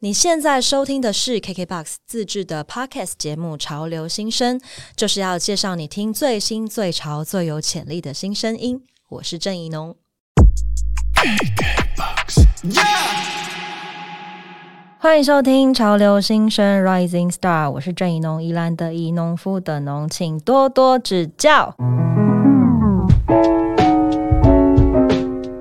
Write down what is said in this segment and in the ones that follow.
你现在收听的是 KKBOX 自制的 Podcast 节目《潮流新声》，就是要介绍你听最新、最潮、最有潜力的新声音。我是郑怡农，欢迎收听《潮流新生 Rising Star》，我是郑怡农，宜兰的宜农夫的农，请多多指教。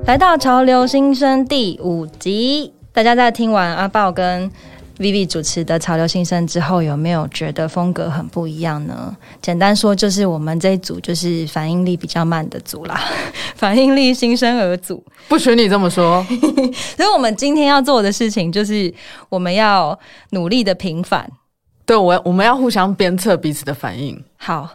来到《潮流新生》第五集。大家在听完阿豹跟 Vivi 主持的《潮流新生》之后，有没有觉得风格很不一样呢？简单说，就是我们这一组就是反应力比较慢的组啦，反应力新生儿组。不许你这么说。所以，我们今天要做的事情就是我们要努力的平反。对我，我们要互相鞭策彼此的反应。好，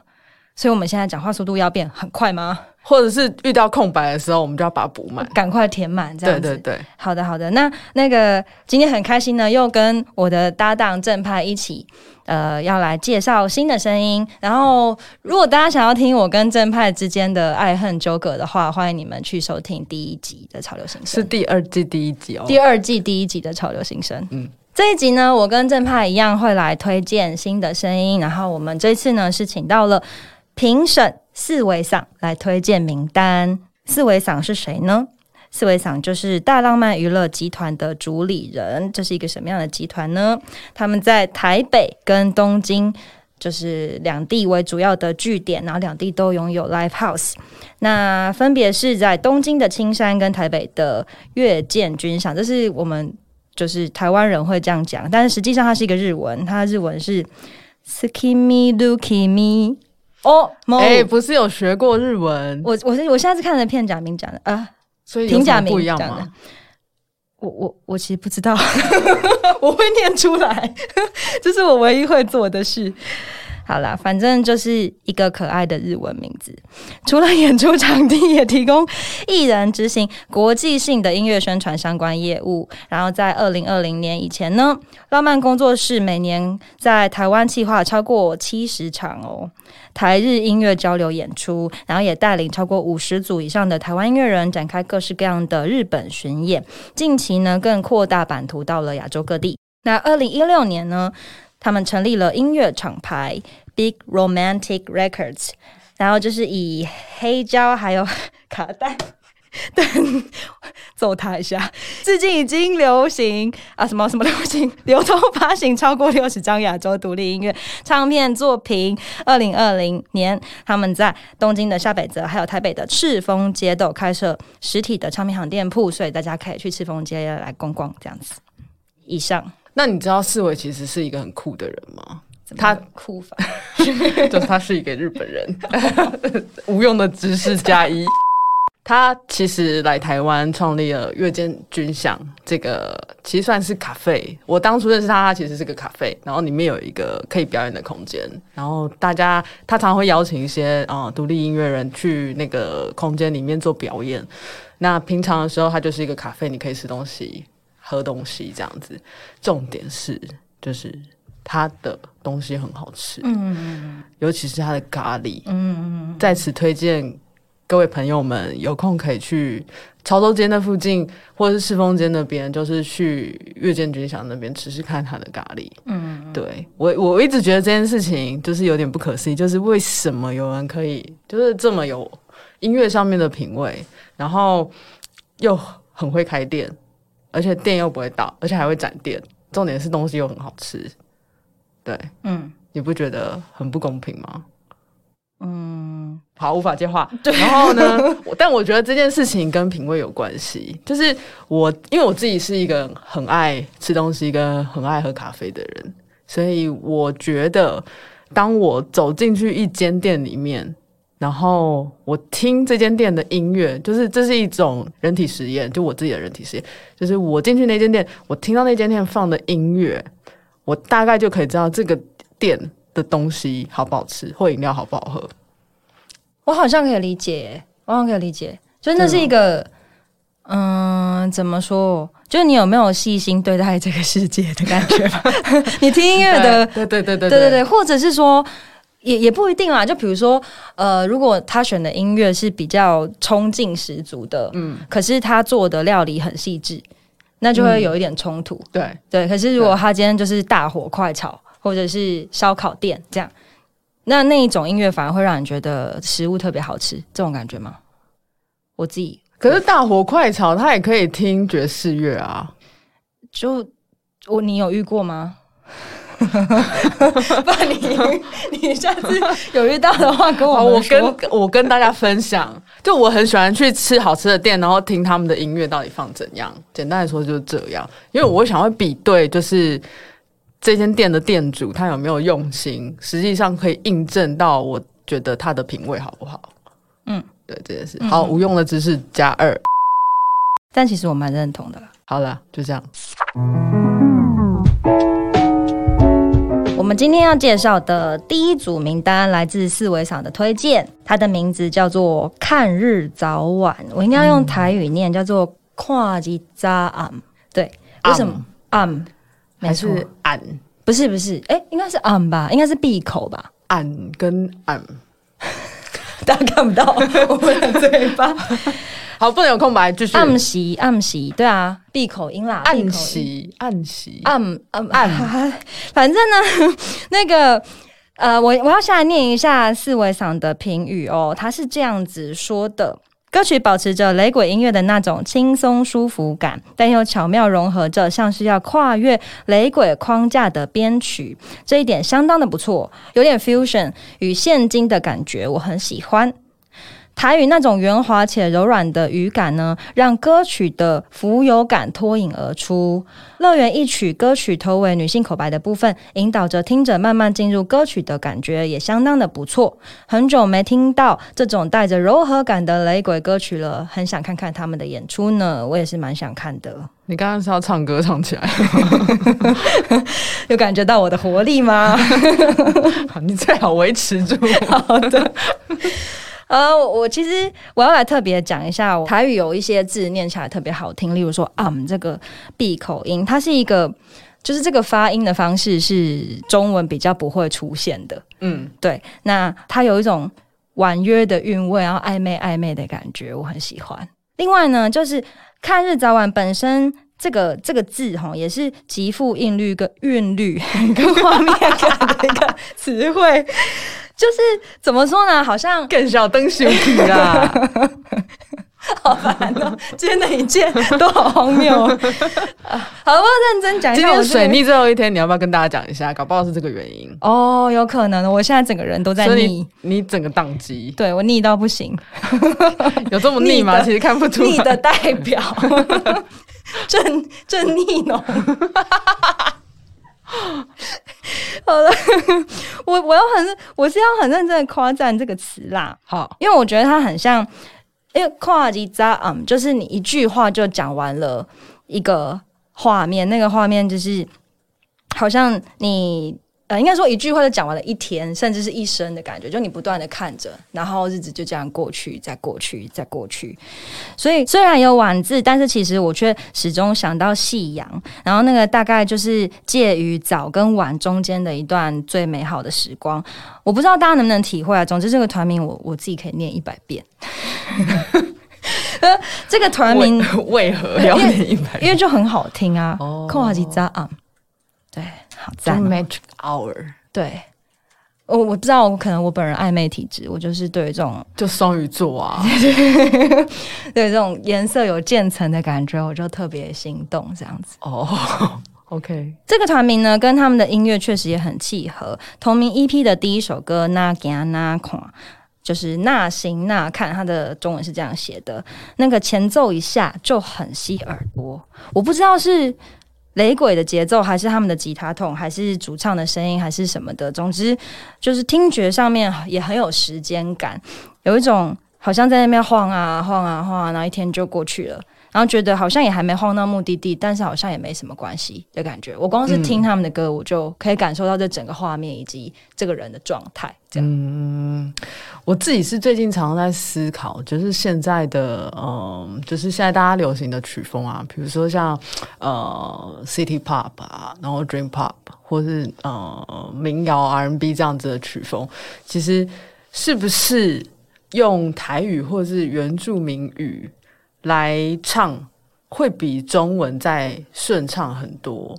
所以我们现在讲话速度要变很快吗？或者是遇到空白的时候，我们就要把它补满，赶快填满，这样子。对对对，好的好的。那那个今天很开心呢，又跟我的搭档正派一起，呃，要来介绍新的声音。然后，如果大家想要听我跟正派之间的爱恨纠葛的话，欢迎你们去收听第一集的潮流新生，是第二季第一集哦。第二季第一集的潮流新生，嗯，这一集呢，我跟正派一样会来推荐新的声音。然后，我们这次呢是请到了评审。四维赏来推荐名单。四维赏是谁呢？四维赏就是大浪漫娱乐集团的主理人。这是一个什么样的集团呢？他们在台北跟东京，就是两地为主要的据点，然后两地都拥有 live house。那分别是在东京的青山跟台北的月见君赏。这是我们就是台湾人会这样讲，但是实际上它是一个日文，它的日文是 “skimi lukimi”。哦，哎，不是有学过日文？我我是我下次看的片假名讲的啊，所以平假名不一样吗？我我我其实不知道，我会念出来，这是我唯一会做的事。好啦，反正就是一个可爱的日文名字。除了演出场地，也提供艺人执行国际性的音乐宣传相关业务。然后在二零二零年以前呢，浪漫工作室每年在台湾计划超过七十场哦台日音乐交流演出，然后也带领超过五十组以上的台湾音乐人展开各式各样的日本巡演。近期呢，更扩大版图到了亚洲各地。那二零一六年呢？他们成立了音乐厂牌 Big Romantic Records，然后就是以黑胶还有卡带，对，揍他一下。至今已经流行啊什么什么流行，流通发行超过六十张亚洲独立音乐唱片作品。二零二零年，他们在东京的下北泽还有台北的赤峰街都开设实体的唱片行店铺，所以大家可以去赤峰街来逛逛这样子。以上。那你知道四维其实是一个很酷的人吗？他酷法，就是他是一个日本人，无用的知识加一。他其实来台湾创立了月见军饷这个，其实算是咖啡。我当初认识他，他其实是个咖啡，然后里面有一个可以表演的空间，然后大家他常会邀请一些啊独立音乐人去那个空间里面做表演。那平常的时候，他就是一个咖啡，你可以吃东西。喝东西这样子，重点是就是他的东西很好吃，嗯，尤其是他的咖喱，嗯，在此推荐各位朋友们有空可以去潮州街那附近，或者是赤峰街那边，就是去月见军饷那边吃吃看他的咖喱，嗯，对我我一直觉得这件事情就是有点不可思议，就是为什么有人可以就是这么有音乐上面的品味，然后又很会开店。而且店又不会倒，而且还会展店，重点是东西又很好吃，对，嗯，你不觉得很不公平吗？嗯，好，无法接话。然后呢，但我觉得这件事情跟品味有关系，就是我因为我自己是一个很爱吃东西跟很爱喝咖啡的人，所以我觉得当我走进去一间店里面。然后我听这间店的音乐，就是这是一种人体实验，就我自己的人体实验，就是我进去那间店，我听到那间店放的音乐，我大概就可以知道这个店的东西好不好吃，或饮料好不好喝。我好像可以理解，我好像可以理解，就那是一个，嗯，怎么说？就是你有没有细心对待这个世界的感觉吧？你听音乐的，对对对对对对对，或者是说。也也不一定啦，就比如说，呃，如果他选的音乐是比较冲劲十足的，嗯，可是他做的料理很细致，那就会有一点冲突。对，对，可是如果他今天就是大火快炒，或者是烧烤店这样，那那一种音乐反而会让你觉得食物特别好吃，这种感觉吗？我自己可是大火快炒，他也可以听爵士乐啊。就我你有遇过吗？不然你你下次有遇到的话，跟我，我。跟我跟大家分享，就我很喜欢去吃好吃的店，然后听他们的音乐到底放怎样。简单来说就是这样，因为我想会比对，就是这间店的店主他有没有用心，实际上可以印证到我觉得他的品味好不好。嗯，对这件事。好，无用的知识加二。但其实我蛮认同的啦。好了，就这样。今天要介绍的第一组名单来自四维赏的推荐，它的名字叫做《看日早晚》，我应该要用台语念，叫做“跨吉扎暗”。对，为什么暗？没还错，是俺不是不是，哎、应该是暗吧，应该是闭口吧。暗跟暗。大家看不到我们的嘴巴，好，不能有空白，继续。暗喜暗喜，对啊，闭口音啦，暗喜暗喜暗暗暗，反正呢，那个呃，我我要下来念一下四维赏的评语哦，他是这样子说的。歌曲保持着雷鬼音乐的那种轻松舒服感，但又巧妙融合着像是要跨越雷鬼框架的编曲，这一点相当的不错，有点 fusion 与现今的感觉，我很喜欢。台语那种圆滑且柔软的语感呢，让歌曲的浮游感脱颖而出。乐园一曲歌曲头尾女性口白的部分，引导着听者慢慢进入歌曲的感觉，也相当的不错。很久没听到这种带着柔和感的雷鬼歌曲了，很想看看他们的演出呢。我也是蛮想看的。你刚刚是要唱歌唱起来，有感觉到我的活力吗？你最好维持住。好的。呃，我其实我要来特别讲一下，台语有一些字念起来特别好听，例如说 “um” 这个闭口音，它是一个，就是这个发音的方式是中文比较不会出现的。嗯，对，那它有一种婉约的韵味，然后暧昧暧昧的感觉，我很喜欢。另外呢，就是看日早晚本身这个这个字哈，也是极富韵律跟韵律跟画面感的一个词汇。就是怎么说呢？好像更小灯羞体啦。好烦哦！今天的一切都好荒谬 好，我要认真讲一下。今天水逆最后一天，你要不要跟大家讲一下？搞不好是这个原因，哦，有可能，我现在整个人都在所以腻你，你整个宕机，对我逆到不行。有这么逆吗？其实看不出逆。的代表，正正逆浓。好了，我我要很，我是要很认真的夸赞这个词啦，好，因为我觉得它很像，因为跨级扎嗯，就是你一句话就讲完了一个画面，那个画面就是好像你呃，应该说一句话就讲完了一天，甚至是一生的感觉，就你不断的看着，然后日子就这样过去，再过去，再过去。所以虽然有晚字，但是其实我却始终想到夕阳，然后那个大概就是介于早跟晚中间的一段最美好的时光。我不知道大家能不能体会啊。总之，这个团名我我自己可以念一百遍。呃，这个团名为为何要念一百？因为就很好听啊，哦扣瓦吉扎啊，对，好赞哦、magic hour 对。我我不知道，我可能我本人暧昧体质，我就是对于这种 就双鱼座啊，对这种颜色有渐层的感觉，我就特别心动。这样子，哦，OK，这个团名呢，跟他们的音乐确实也很契合。同名 EP 的第一首歌《那行那看》，就是那行那看，它的中文是这样写的。那个前奏一下就很吸耳朵，我不知道是雷鬼的节奏，还是他们的吉他痛，还是主唱的声音，还是什么的。总之，就是听觉上面也很有时间感，有一种好像在那边晃啊晃啊晃啊，然后一天就过去了。然后觉得好像也还没晃到目的地，但是好像也没什么关系的感觉。我光是听他们的歌，我就可以感受到这整个画面以及这个人的状态。这样，嗯，我自己是最近常常在思考，就是现在的，嗯，就是现在大家流行的曲风啊，比如说像呃 City Pop 啊，然后 Dream Pop，或是呃民谣 R&B 这样子的曲风，其实是不是用台语或是原住民语来唱，会比中文再顺畅很多。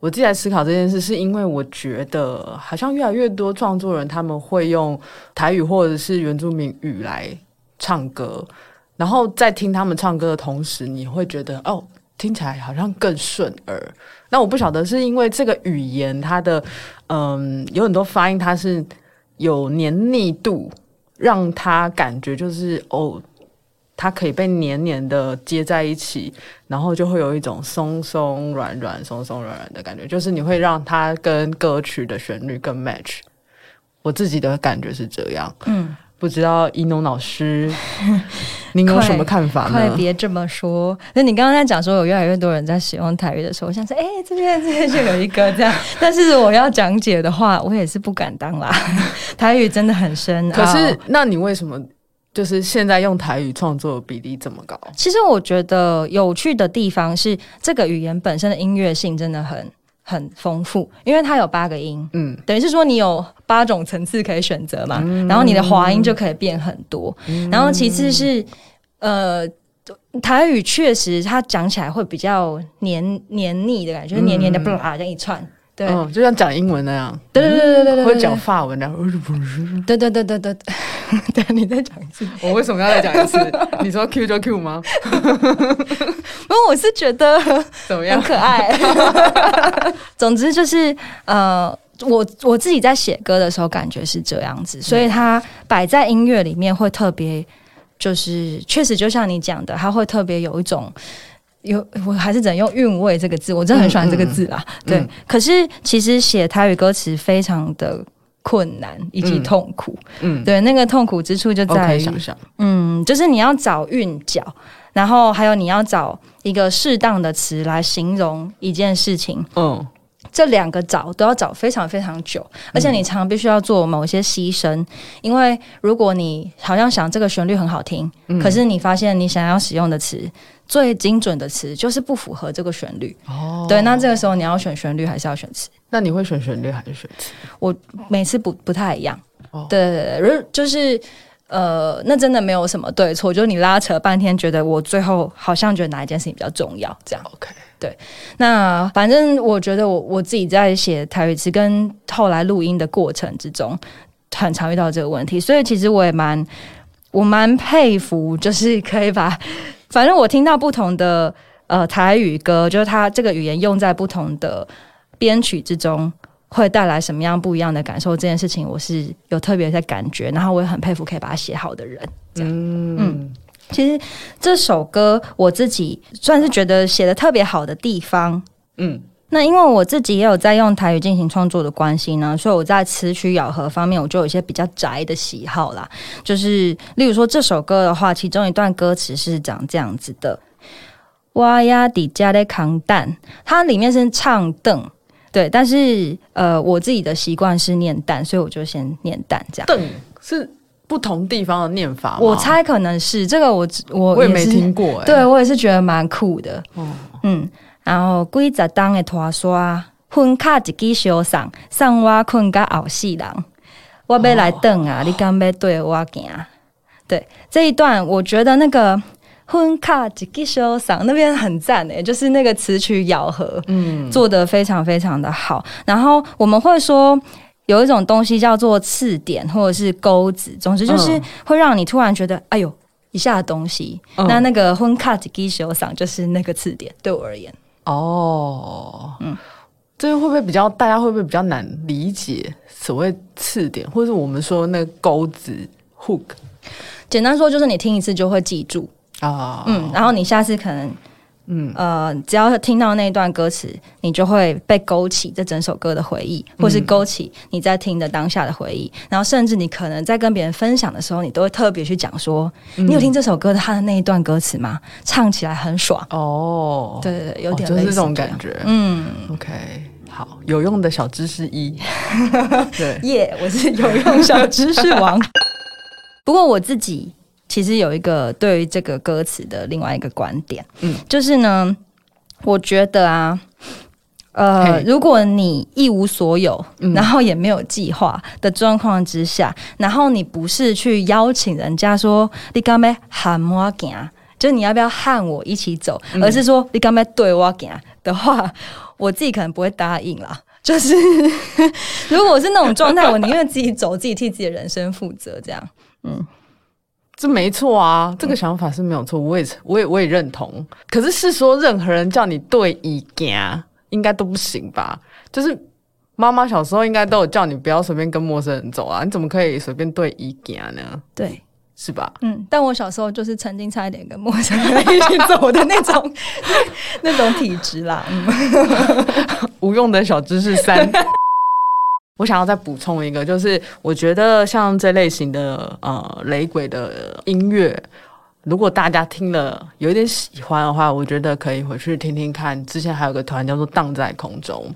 我自己在思考这件事，是因为我觉得好像越来越多创作人他们会用台语或者是原住民语来唱歌，然后在听他们唱歌的同时，你会觉得哦，听起来好像更顺耳。那我不晓得是因为这个语言它的嗯有很多发音它是有黏腻度，让它感觉就是哦。它可以被黏黏的接在一起，然后就会有一种松松软软、松松软软的感觉，就是你会让它跟歌曲的旋律更 match。我自己的感觉是这样，嗯，不知道一农老师，您有什么看法呢？快别这么说！那你刚刚在讲说有越来越多人在使用台语的时候，我想说，哎，这边这边就有一个这样，但是我要讲解的话，我也是不敢当啦。台语真的很深，可是那你为什么？就是现在用台语创作比例这么高，其实我觉得有趣的地方是，这个语言本身的音乐性真的很很丰富，因为它有八个音，嗯，等于是说你有八种层次可以选择嘛，然后你的滑音就可以变很多，然后其次是呃，台语确实它讲起来会比较黏黏腻的感觉，就是黏黏的，不啦这样一串。对，就像讲英文那样。对对对对对对，会讲法文那样。对对对对对对，对，你再讲一次。我为什么要再讲一次？你说 Q 就 Q 吗？因为我是觉得怎么样可爱。总之就是呃，我我自己在写歌的时候感觉是这样子，所以它摆在音乐里面会特别，就是确实就像你讲的，它会特别有一种。有，我还是只能用韵味这个字，我真的很喜欢这个字啊。对，可是其实写台语歌词非常的困难以及痛苦。嗯，对，那个痛苦之处就在于，嗯，就是你要找韵脚，然后还有你要找一个适当的词来形容一件事情。嗯。这两个找都要找非常非常久，而且你常常必须要做某些牺牲，因为如果你好像想这个旋律很好听，可是你发现你想要使用的词最精准的词就是不符合这个旋律。哦，对，那这个时候你要选旋律还是要选词？那你会选旋律还是选词？我每次不不太一样。哦，对对对，就是呃，那真的没有什么对错，就是你拉扯半天，觉得我最后好像觉得哪一件事情比较重要，这样。OK。对，那反正我觉得我我自己在写台语词跟后来录音的过程之中，很常遇到这个问题，所以其实我也蛮我蛮佩服，就是可以把 反正我听到不同的呃台语歌，就是它这个语言用在不同的编曲之中，会带来什么样不一样的感受，这件事情我是有特别在感觉，然后我也很佩服可以把它写好的人，这样。嗯。其实这首歌我自己算是觉得写的特别好的地方，嗯，那因为我自己也有在用台语进行创作的关系呢，所以我在词曲咬合方面，我就有一些比较宅的喜好啦。就是例如说这首歌的话，其中一段歌词是讲这样子的：“哇呀底加的扛蛋”，它里面是唱凳，对，但是呃，我自己的习惯是念蛋，所以我就先念蛋这样。凳是。不同地方的念法，我猜可能是这个，我我我也没听过，对我也是觉得蛮酷的。嗯，然后规则当的拖刷，婚卡一支小送，送我困个后四人，我要来等啊，你敢要对我行？对这一段，我觉得那个婚卡一支小送那边很赞诶，就是那个词曲咬合，嗯，做的非常非常的好。然后我们会说。有一种东西叫做刺点或者是钩子，总之就是会让你突然觉得哎呦一下的东西。那那个婚 cut 基手上就是那个刺点，对我而言。哦，嗯，这个会不会比较大家会不会比较难理解所谓刺点，或者是我们说那个钩子 hook？简单说就是你听一次就会记住啊，嗯，然后你下次可能。嗯呃，只要听到那一段歌词，你就会被勾起这整首歌的回忆，或是勾起你在听的当下的回忆。然后，甚至你可能在跟别人分享的时候，你都会特别去讲说：“你有听这首歌的它的那一段歌词吗？唱起来很爽哦。”对对对，有点就是这种感觉。嗯，OK，好，有用的小知识一。对，耶，我是有用小知识王。不过我自己。其实有一个对于这个歌词的另外一个观点，嗯，就是呢，我觉得啊，呃，如果你一无所有，然后也没有计划的状况之下，然后你不是去邀请人家说你干咩喊我行，就是你要不要和我一起走，而是说你刚才对我讲的话，我自己可能不会答应啦。就是 如果我是那种状态，我宁愿自己走，自己替自己的人生负责，这样。嗯，这没错啊，这个想法是没有错，我也我也我也认同。可是是说任何人叫你对一行，应该都不行吧？就是妈妈小时候应该都有叫你不要随便跟陌生人走啊，你怎么可以随便对一行呢？对，是吧？嗯，但我小时候就是曾经差一点跟陌生人一起走的那种 那种体质啦。嗯，无用的小知识三。我想要再补充一个，就是我觉得像这类型的呃雷鬼的音乐，如果大家听了有一点喜欢的话，我觉得可以回去听听看。之前还有个团叫做《荡在空中》，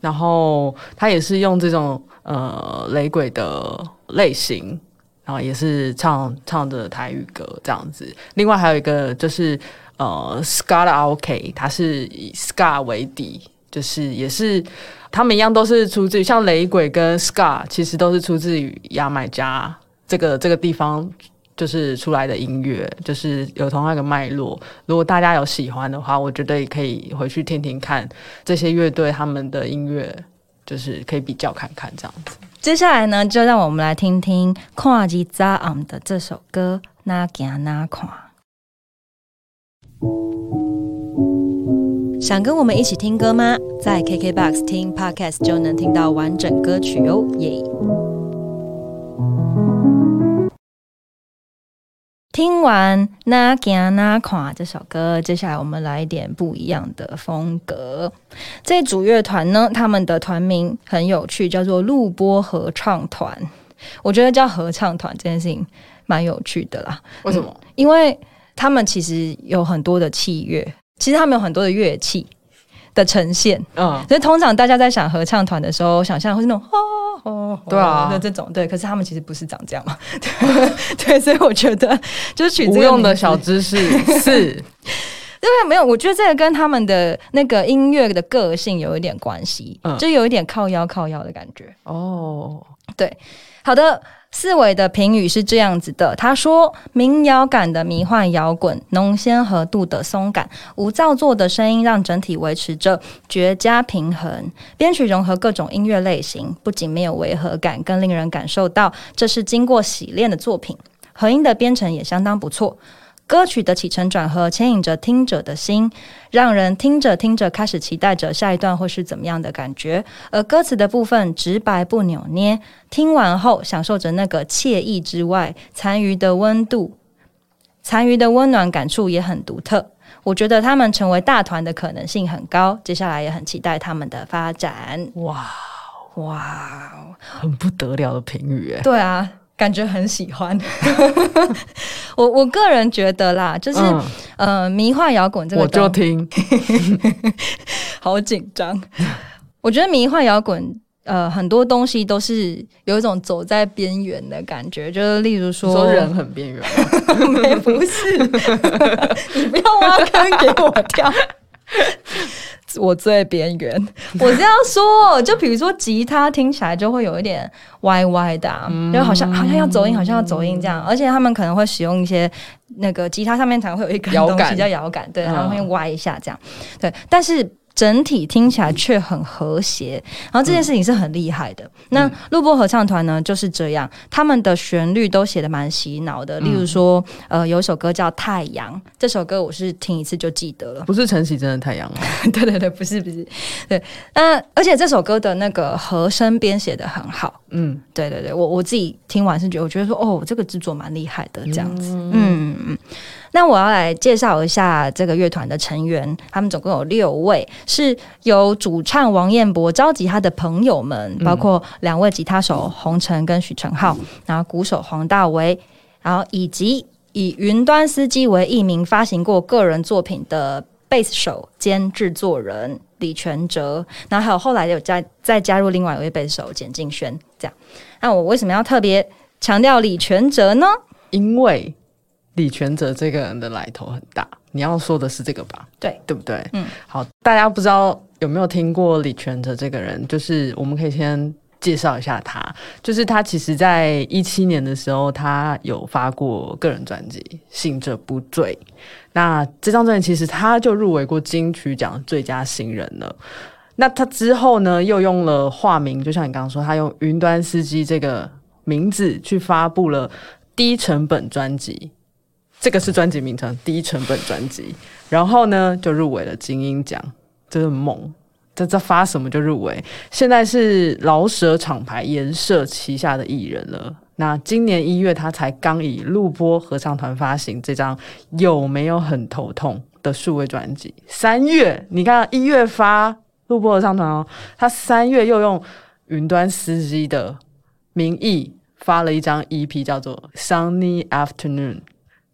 然后他也是用这种呃雷鬼的类型，然后也是唱唱着台语歌这样子。另外还有一个就是呃 Ska OK，它是以 Ska 为底，就是也是。他们一样都是出自于像雷鬼跟 Scar，其实都是出自于牙买加这个这个地方，就是出来的音乐，就是有同样一个脉络。如果大家有喜欢的话，我觉得也可以回去听听看这些乐队他们的音乐，就是可以比较看看这样子。接下来呢，就让我们来听听跨吉扎昂的这首歌《哪行哪看》。想跟我们一起听歌吗？在 KKBOX 听 Podcast 就能听到完整歌曲哦，耶！听完那行那看这首歌，接下来我们来一点不一样的风格。这组乐团呢，他们的团名很有趣，叫做录播合唱团。我觉得叫合唱团这件事情蛮有趣的啦。为什么？因为他们其实有很多的器乐。其实他们有很多的乐器的呈现，嗯，所以通常大家在想合唱团的时候，想象会是那种哦哦，对啊，的这种对，可是他们其实不是长这样嘛，对，所以我觉得就是取无用的小知识 是，因为没有，我觉得这个跟他们的那个音乐的个性有一点关系，嗯，就有一点靠腰靠腰的感觉。哦，对，好的。四维的评语是这样子的，他说：民谣感的迷幻摇滚，浓鲜和度的松感，无造作的声音，让整体维持着绝佳平衡。编曲融合各种音乐类型，不仅没有违和感，更令人感受到这是经过洗练的作品。和音的编程也相当不错。歌曲的起承转合牵引着听者的心，让人听着听着开始期待着下一段会是怎么样的感觉。而歌词的部分直白不扭捏，听完后享受着那个惬意之外，残余的温度、残余的温暖感触也很独特。我觉得他们成为大团的可能性很高，接下来也很期待他们的发展。哇哇，很不得了的评语哎！对啊。感觉很喜欢，我我个人觉得啦，就是呃，迷幻摇滚这个，我就听，好紧张。我觉得迷幻摇滚呃，很多东西都是有一种走在边缘的感觉，就是例如说，说人很边缘，没不是，你不要挖坑给我跳。我最边缘，我这样说，就比如说吉他听起来就会有一点歪歪的，就好像好像要走音，好像要走音这样，而且他们可能会使用一些那个吉他上面才会有一根东西叫摇杆，对，他们会歪一下这样，对，但是。整体听起来却很和谐，然后这件事情是很厉害的。那录播合唱团呢就是这样，他们的旋律都写的蛮洗脑的。例如说，呃，有一首歌叫《太阳》，这首歌我是听一次就记得了。不是陈绮贞的《太阳》吗？对对对，不是不是。对，那而且这首歌的那个和声编写的很好。嗯，对对对，我我自己听完是觉得，我觉得说，哦，这个制作蛮厉害的，这样子。嗯嗯嗯。那我要来介绍一下这个乐团的成员，他们总共有六位，是由主唱王彦博召集他的朋友们，包括两位吉他手洪晨跟许承浩，然后鼓手黄大为，然后以及以云端司机为艺名发行过个人作品的贝斯手兼制作人李全哲，然后还有后来有加再加入另外一位贝斯手简静轩，这样。那我为什么要特别强调李全哲呢？因为李全哲这个人的来头很大，你要说的是这个吧？对，对不对？嗯，好，大家不知道有没有听过李全哲这个人？就是我们可以先介绍一下他，就是他其实在一七年的时候，他有发过个人专辑《醒者不醉》，那这张专辑其实他就入围过金曲奖最佳新人了。那他之后呢，又用了化名，就像你刚刚说，他用云端司机这个名字去发布了低成本专辑，这个是专辑名称，低成本专辑。然后呢，就入围了金鹰奖，真的猛！这这发什么就入围。现在是老舍厂牌颜社旗下的艺人了。那今年一月，他才刚以录播合唱团发行这张有没有很头痛的数位专辑。三月，你看一月发。录播合唱团哦，他三月又用云端司机的名义发了一张 EP，叫做《Sunny Afternoon》。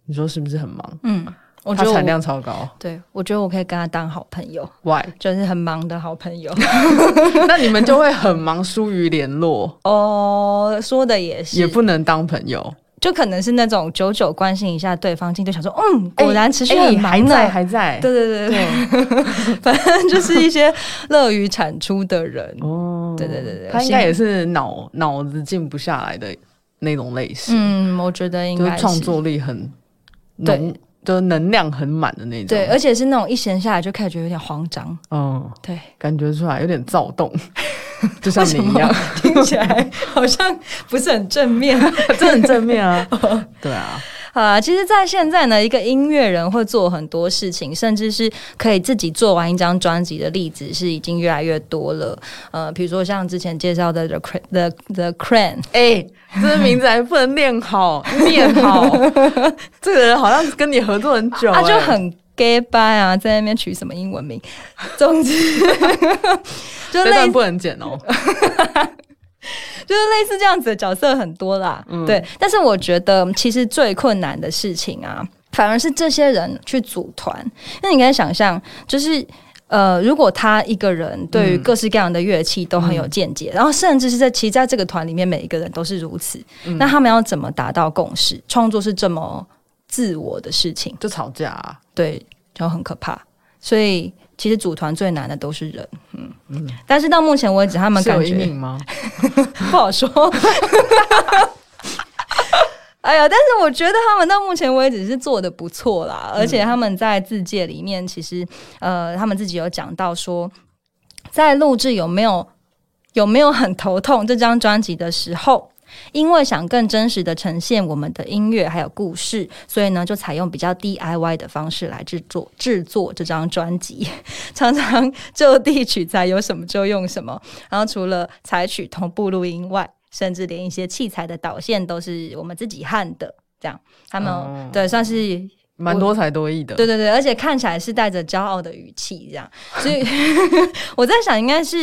你说是不是很忙？嗯，我觉得产量超高。对，我觉得我可以跟他当好朋友。Why？就是很忙的好朋友。那你们就会很忙，疏于联络。哦，说的也是，也不能当朋友。就可能是那种久久关心一下对方，进就想说，嗯，果然持续很忙呢，还在，还在，对对对对，反正就是一些乐于产出的人哦，对对对对，他应该也是脑脑子静不下来的那种类型，嗯，我觉得应该创作力很浓，就能量很满的那种，对，而且是那种一闲下来就开始觉得有点慌张，嗯，对，感觉出来有点躁动。就像你一样，听起来好像不是很正面，这很正面啊！对啊，啊，其实，在现在呢，一个音乐人会做很多事情，甚至是可以自己做完一张专辑的例子，是已经越来越多了。呃，比如说像之前介绍的 The The The Crane，哎，这个名字还不能念好，念好，这个人好像跟你合作很久，他就很。gay bye 啊，在那边取什么英文名？总之，就类不能剪哦。就是类似这样子的角色很多啦，对。但是我觉得，其实最困难的事情啊，反而是这些人去组团。那你可以想象，就是呃，如果他一个人对于各式各样的乐器都很有见解，然后甚至是在其实在这个团里面每一个人都是如此，那他们要怎么达到共识？创作是这么。自我的事情就吵架，啊，对，就很可怕。所以其实组团最难的都是人，嗯嗯。但是到目前为止，他们感觉吗？不好说。哎呀，但是我觉得他们到目前为止是做的不错啦，而且他们在自介里面，其实呃，他们自己有讲到说，在录制有没有有没有很头痛这张专辑的时候。因为想更真实的呈现我们的音乐还有故事，所以呢，就采用比较 DIY 的方式来制作制作这张专辑，常常就地取材，有什么就用什么。然后除了采取同步录音外，甚至连一些器材的导线都是我们自己焊的。这样，他们对算是蛮多才多艺的。对对对，而且看起来是带着骄傲的语气，这样。所以 我在想，应该是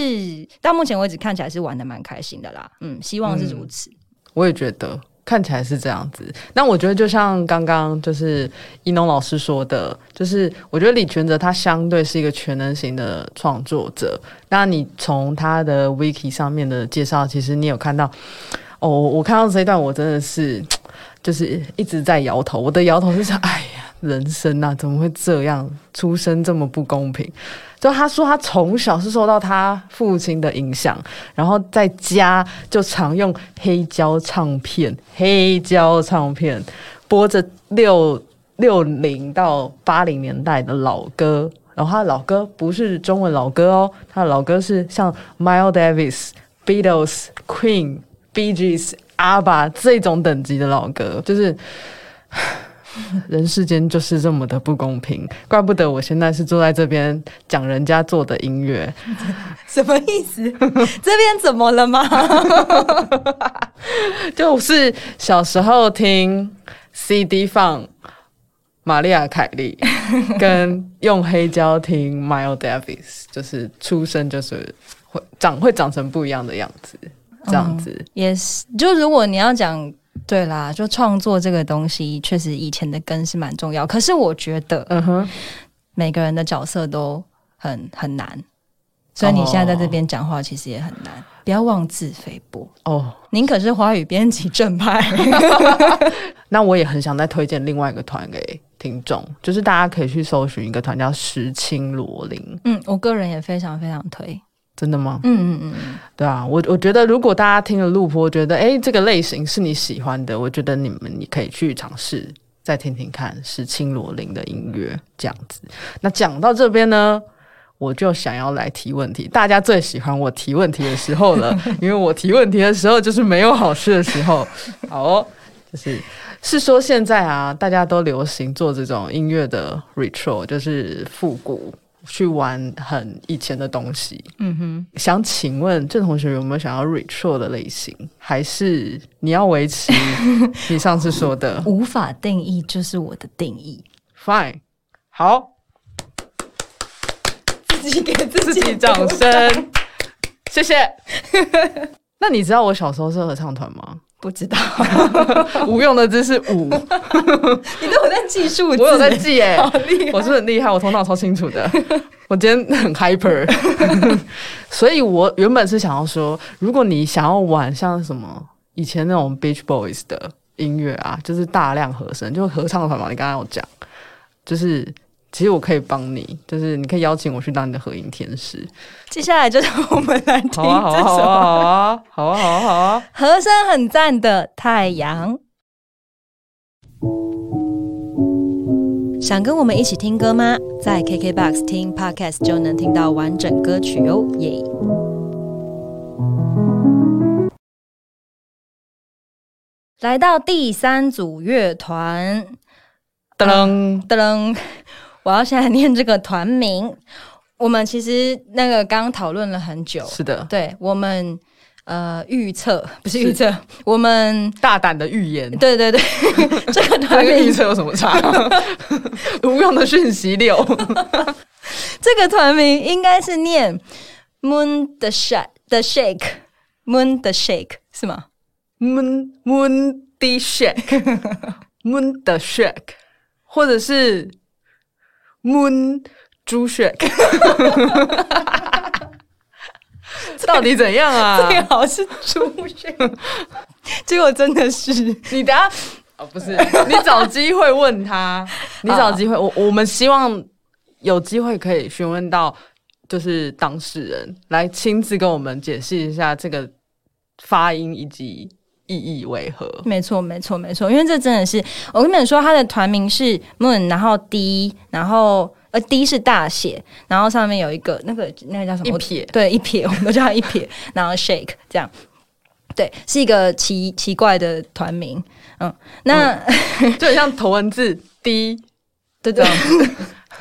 到目前为止看起来是玩的蛮开心的啦。嗯，希望是如此。我也觉得看起来是这样子。那我觉得就像刚刚就是一农老师说的，就是我觉得李全哲他相对是一个全能型的创作者。那你从他的 wiki 上面的介绍，其实你有看到哦，我看到这一段，我真的是就是一直在摇头。我的摇头就是想，哎呀，人生啊，怎么会这样？出生这么不公平。就他说，他从小是受到他父亲的影响，然后在家就常用黑胶唱片，黑胶唱片播着六六零到八零年代的老歌，然后他的老歌不是中文老歌哦，他的老歌是像 Miles Davis、Beatles、Queen、Bee Gees、阿爸这种等级的老歌，就是。人世间就是这么的不公平，怪不得我现在是坐在这边讲人家做的音乐，什么意思？这边怎么了吗？就是小时候听 CD 放玛丽亚凯莉，跟用黑胶听 Miles Davis，就是出生就是会长会长成不一样的样子，这样子也是。就如果你要讲。对啦，就创作这个东西，确实以前的根是蛮重要。可是我觉得，嗯哼，每个人的角色都很很难，所以你现在在这边讲话，其实也很难。不要妄自菲薄哦。您可是华语编辑正派，那我也很想再推荐另外一个团给听众，就是大家可以去搜寻一个团叫石青罗林。嗯，我个人也非常非常推。真的吗？嗯嗯嗯，对啊，我我觉得如果大家听了录播，觉得哎这个类型是你喜欢的，我觉得你们你可以去尝试再听听看，是青罗林的音乐这样子。那讲到这边呢，我就想要来提问题，大家最喜欢我提问题的时候了，因为我提问题的时候就是没有好事的时候。好、哦，就是是说现在啊，大家都流行做这种音乐的 retro，就是复古。去玩很以前的东西，嗯哼。想请问郑同学有没有想要 retro 的类型，还是你要维持 你上次说的无法定义就是我的定义。？Fine，好，自己给自自己掌声，谢谢。那你知道我小时候是合唱团吗？不知道，无用的知识五，你都有在记数字，我有在记耶、好厉害。我是很厉害，我头脑超清楚的。我今天很 hyper，所以我原本是想要说，如果你想要玩像什么以前那种 Beach Boys 的音乐啊，就是大量和声，就合唱团嘛。你刚刚有讲，就是其实我可以帮你，就是你可以邀请我去当你的合影天使。接下来就让我们来听好啊，好啊，好这首啊，好啊，好啊，好啊，好啊。和声很赞的《太阳》。想跟我们一起听歌吗？在 KKBOX 听 Podcast 就能听到完整歌曲哦，耶！来到第三组乐团，噔噔，噔噔，我要现在念这个团名。我们其实那个刚刚讨论了很久，是的，对我们呃预测不是预测，我们大胆的预言。对对对，这个团名预测有什么差？无用的讯息流。这个团名应该是念 Moon the Shake 的 Shake Moon the Shake 是吗？moon moon the shake，moon the shake，或者是 moon 猪 shake，到底怎样啊？最好是猪 Shake，结果真的是。你等下哦，不是，你找机会问他，你找机会，我我们希望有机会可以询问到，就是当事人来亲自跟我们解释一下这个发音以及意义为何。没错没错没错，因为这真的是我跟你们说，他的团名是 Moon，然后 D，然后。呃，D 是大写，然后上面有一个那个那个叫什么？一撇对，一撇，我们都叫它一撇，然后 shake 这样，对，是一个奇奇怪的团名，嗯，那、就很像头文字 D 对对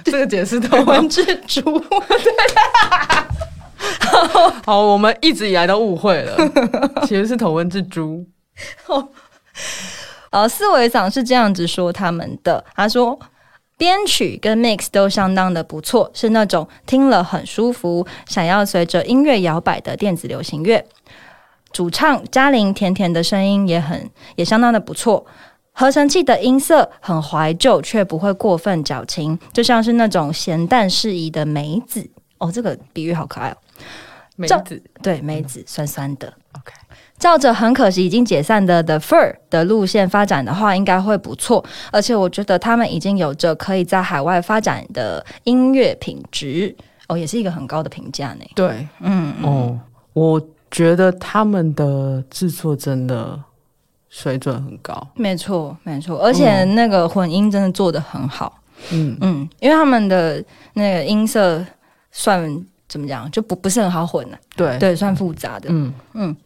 这，这个解释头文？字猪，对好，我们一直以来都误会了，其实是头文字猪。呃，四维长是这样子说他们的，他说。编曲跟 mix 都相当的不错，是那种听了很舒服，想要随着音乐摇摆的电子流行乐。主唱嘉玲甜甜的声音也很也相当的不错，合成器的音色很怀旧，却不会过分矫情，就像是那种咸淡适宜的梅子。哦，这个比喻好可爱哦。梅子对，梅子酸酸的。，OK，照着很可惜已经解散的 The Fur 的路线发展的话，应该会不错。而且我觉得他们已经有着可以在海外发展的音乐品质，哦，也是一个很高的评价呢。对，嗯，哦，我觉得他们的制作真的水准很高。没错，没错，而且那个混音真的做的很好。嗯，嗯，因为他们的那个音色算怎么讲，就不不是很好混呢、对，对，算复杂的。嗯嗯，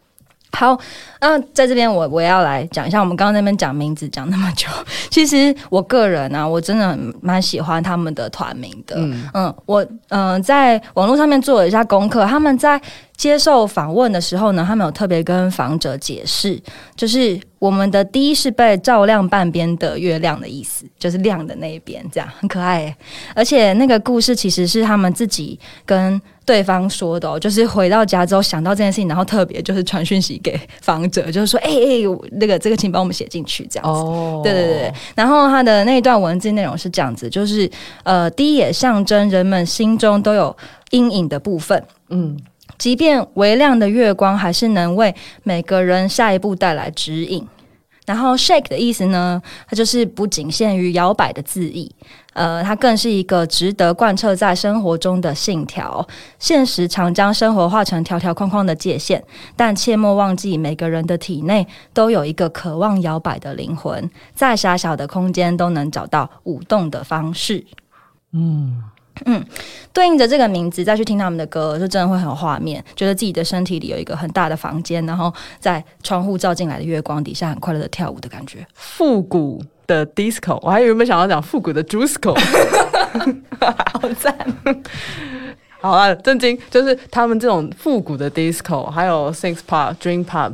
好，那在这边我我要来讲一下，我们刚刚那边讲名字讲那么久，其实我个人啊，我真的很蛮喜欢他们的团名的。嗯嗯，我嗯、呃在网络上面做了一下功课，他们在接受访问的时候呢，他们有特别跟访者解释，就是我们的 D 是被照亮半边的月亮的意思，就是亮的那一边，这样很可爱耶。而且那个故事其实是他们自己跟对方说的、哦，就是回到家之后想到这件事情，然后特别就是传讯息给访者，就是说，哎、哎、我那个这个请帮我们写进去，这样子。哦，对对对对，然后他的那一段文字内容是这样子，就是呃，第一也象征人们心中都有阴影的部分，嗯，即便微亮的月光，还是能为每个人下一步带来指引。然后 shake 的意思呢，它就是不仅限于摇摆的字义，呃，它更是一个值得贯彻在生活中的信条。现实常将生活画成条条框框的界限，但切莫忘记，每个人的体内都有一个渴望摇摆的灵魂，在狭小的空间都能找到舞动的方式。嗯。嗯，对应着这个名字再去听他们的歌，就真的会很有画面，觉得自己的身体里有一个很大的房间，然后在窗户照进来的月光底下，很快乐的跳舞的感觉。复古的 disco，我还原本想要讲复古的 juiceco，好赞。好啊，震惊，就是他们这种复古的 disco，还有 six pop、dream pop。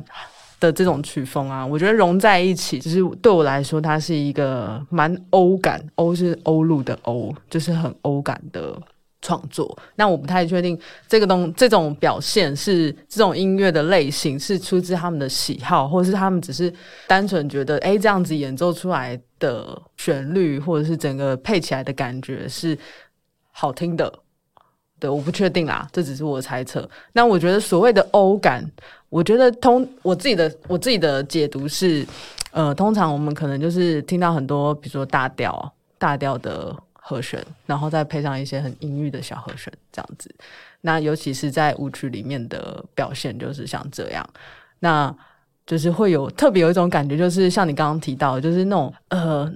的这种曲风啊，我觉得融在一起，就是对我来说，它是一个蛮欧感，欧是欧陆的欧，就是很欧感的创作。那我不太确定这个东这种表现是这种音乐的类型是出自他们的喜好，或者是他们只是单纯觉得，哎，这样子演奏出来的旋律，或者是整个配起来的感觉是好听的。对，我不确定啦，这只是我猜测。那我觉得所谓的欧感。我觉得通我自己的我自己的解读是，呃，通常我们可能就是听到很多，比如说大调大调的和弦，然后再配上一些很阴郁的小和弦，这样子。那尤其是在舞曲里面的表现，就是像这样，那就是会有特别有一种感觉，就是像你刚刚提到，就是那种呃，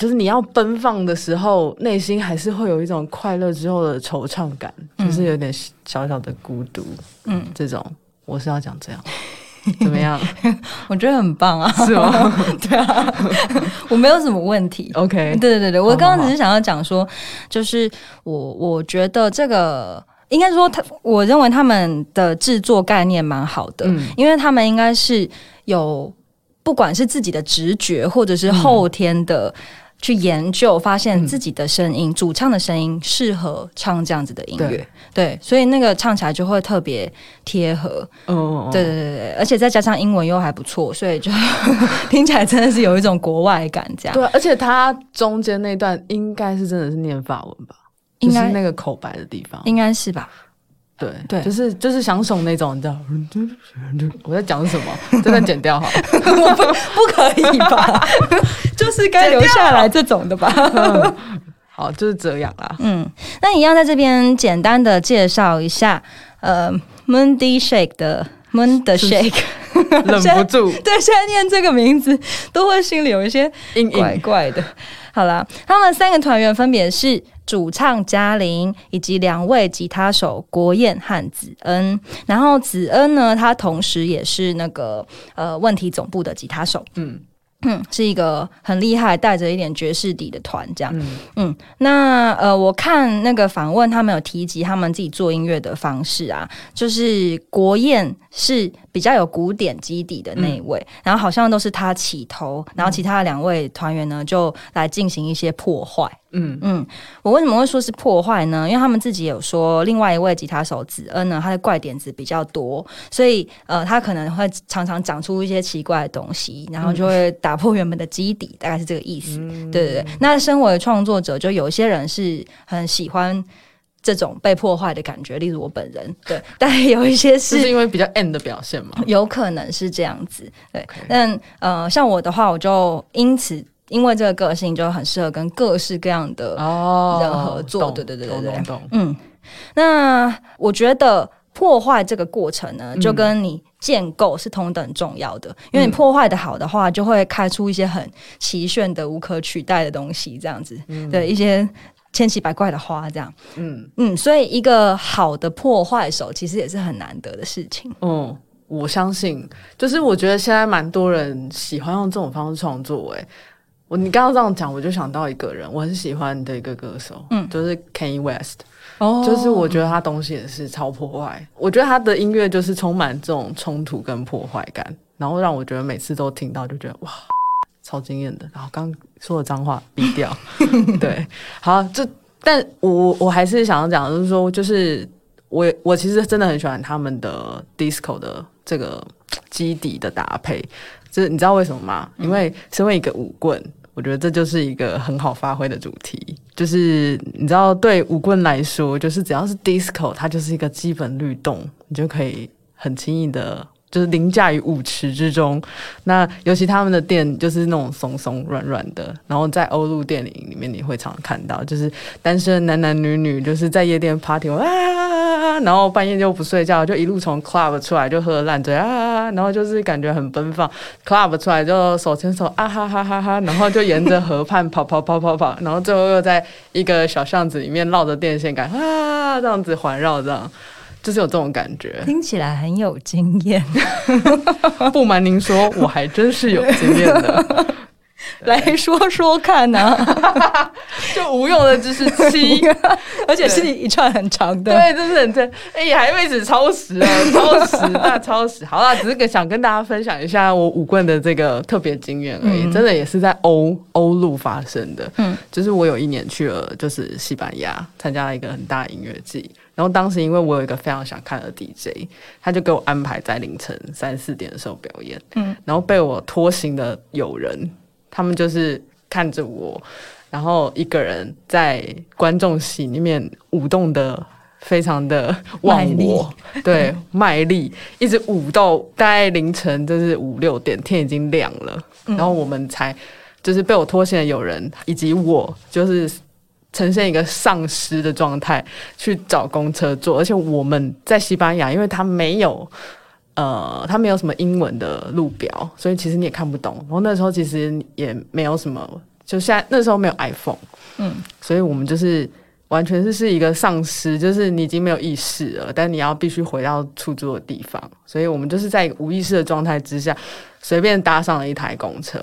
就是你要奔放的时候，内心还是会有一种快乐之后的惆怅感，就是有点小小的孤独，嗯，这种。我是要讲这样，怎么样？我觉得很棒啊，是吗？对啊，我没有什么问题。OK，对对对对，我刚刚只是想要讲说，就是我我觉得这个应该说他，我认为他们的制作概念蛮好的，嗯，因为他们应该是有不管是自己的直觉，或者是后天的。去研究，发现自己的声音，主唱的声音适合唱这样子的音乐，对，所以那个唱起来就会特别贴合。哦，对对对对，而且再加上英文又还不错，所以就 听起来真的是有一种国外感，这样。对，而且他中间那段应该是真的是念法文吧？应该那个口白的地方，应该是吧？对对，就是就是想怂那种，你知道？我在讲什么？真的剪掉好，我不不可以吧？就是该留下来这种的吧？好，就是这样啦。嗯，那一样在这边简单的介绍一下，呃，Moondy Shake 的的 Shake，忍不住，对，现在念这个名字都会心里有一些怪怪的。好啦，他们三个团员分别是。主唱嘉玲以及两位吉他手国燕和子恩，然后子恩呢，他同时也是那个呃问题总部的吉他手，嗯。嗯，是一个很厉害、带着一点爵士底的团，这样。嗯，那呃，我看那个访问，他们有提及他们自己做音乐的方式啊，就是国宴是比较有古典基底的那一位，然后好像都是他起头，然后其他的两位团员呢就来进行一些破坏。嗯嗯，我为什么会说是破坏呢？因为他们自己有说，另外一位吉他手子恩呢，他的怪点子比较多，所以呃，他可能会常常长出一些奇怪的东西，然后就会打破原本的基底，大概是这个意思。对对对。那身为创作者，就有些人是很喜欢这种被破坏的感觉，例如我本人。对，但有一些 是因为比较 end 的表现嘛，有可能是这样子。对，但呃，像我的话，我就因此。因为这个个性就很适合跟各式各样的人合作，对对对对对，嗯，那我觉得破坏这个过程呢，就跟你建构是同等重要的，因为你破坏的好的话，就会开出一些很奇炫的、无可取代的东西，这样子，对一些千奇百怪的花，这样，嗯。嗯，所以一个好的破坏手其实也是很难得的事情。嗯，我相信，就是我觉得现在蛮多人喜欢用这种方式创作，哎。我你刚刚这样讲，我就想到一个人，我很喜欢的一个歌手，嗯，就是 Kanye West，哦，就是我觉得他东西也是超破坏，我觉得他的音乐就是充满这种冲突跟破坏感，然后让我觉得每次都听到就觉得哇，超惊艳的。然后刚说的脏话毙掉，对，好，这但我我还是想要讲，就是说，就是我我其实真的很喜欢他们的 disco 的这个基底的搭配，这你知道为什么吗？因为身为一个舞棍。我觉得这就是一个很好发挥的主题，就是你知道，对舞棍来说，就是只要是 disco，它就是一个基本律动，你就可以很轻易的就是凌驾于舞池之中。那尤其他们的店就是那种松松软软的，然后在欧陆电影里面你会常常看到，就是单身男男女女就是在夜店 party 啊，然后半夜就不睡觉，就一路从 club 出来就喝烂醉啊，然后就是感觉很奔放，club 出来就手牵手啊哈哈哈哈，然后就沿着河畔跑跑跑跑跑，然后最后又在一个小巷子里面绕着电线杆啊这样子环绕这样。就是有这种感觉，听起来很有经验。不瞒您说，我还真是有经验的。来说说看呢，就无用的知识七，而且是一串很长的，对，真是很真。哎，还为此超时啊，超时，大超时。好了，只是想跟大家分享一下我舞棍的这个特别经验而已，真的也是在欧欧陆发生的。嗯，就是我有一年去了，就是西班牙，参加了一个很大音乐季。然后当时因为我有一个非常想看的 DJ，他就给我安排在凌晨三四点的时候表演。嗯，然后被我拖行的友人，他们就是看着我，然后一个人在观众席里面舞动的非常的忘我，对，卖力，一直舞到大概凌晨就是五六点，天已经亮了，然后我们才就是被我拖行的友人以及我就是。呈现一个丧尸的状态去找公车坐，而且我们在西班牙，因为它没有呃，它没有什么英文的路标，所以其实你也看不懂。然后那时候其实也没有什么，就现在那时候没有 iPhone，嗯，所以我们就是完全是是一个丧尸，就是你已经没有意识了，但你要必须回到出租的地方，所以我们就是在无意识的状态之下，随便搭上了一台公车。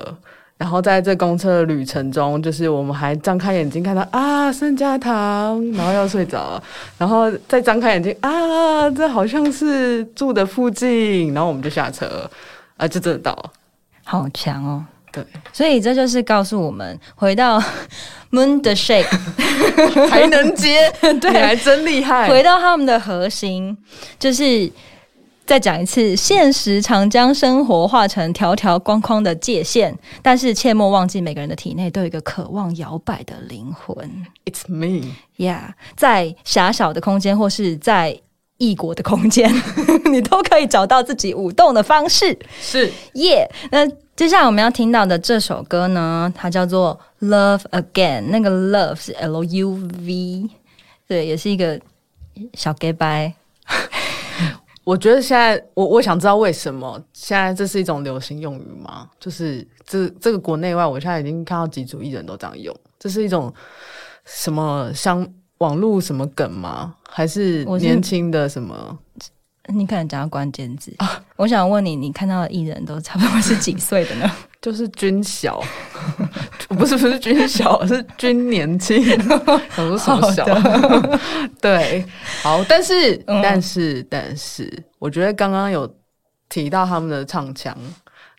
然后在这公车的旅程中，就是我们还张开眼睛看到啊圣家堂，然后要睡着了，然后再张开眼睛啊，这好像是住的附近，然后我们就下车，啊，就真的到了，好强哦！对，所以这就是告诉我们，回到 Moon 的 Shake 还能接，对，还真厉害。回到他们的核心，就是。再讲一次，现实常将生活画成条条框框的界限，但是切莫忘记，每个人的体内都有一个渴望摇摆的灵魂。It's me, yeah，在狭小的空间或是在异国的空间，你都可以找到自己舞动的方式。是耶。那接下来我们要听到的这首歌呢，它叫做《Love Again》，那个 Love 是 L U V，对，也是一个小 gay bye。我觉得现在，我我想知道为什么现在这是一种流行用语吗？就是这这个国内外，我现在已经看到几组艺人都这样用，这是一种什么像网络什么梗吗？还是年轻的什么？你可能讲到关键字啊！我想问你，你看到的艺人都差不多是几岁的呢？就是军小，不是不是军小，是军年轻。我说什么小？对，好，但是但是但是，我觉得刚刚有提到他们的唱腔，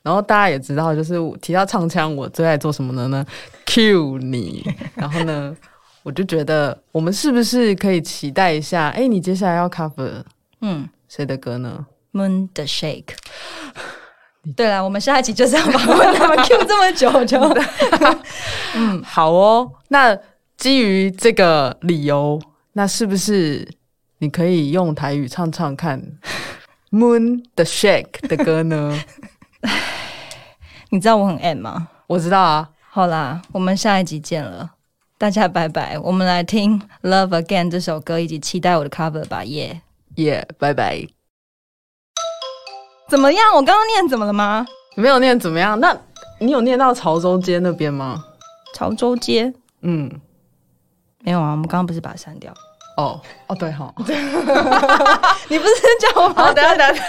然后大家也知道，就是提到唱腔，我最爱做什么的呢？Q 你，然后呢，我就觉得我们是不是可以期待一下？哎，你接下来要 cover 嗯。谁的歌呢？Moon 的 Shake。对了，我们下一集就是要访问他们 Q 这么久，就嗯，好哦。那基于这个理由，那是不是你可以用台语唱唱看 Moon 的 Shake 的歌呢？你知道我很 M 吗？我知道啊。好啦，我们下一集见了，大家拜拜。我们来听 Love Again 这首歌，以及期待我的 cover 吧，耶。耶，拜拜。怎么样？我刚刚念怎么了吗？没有念怎么样？那你有念到潮州街那边吗？潮州街？嗯，没有啊。我们刚刚不是把它删掉？哦哦，对哈。你不是叫我？好，等下等下。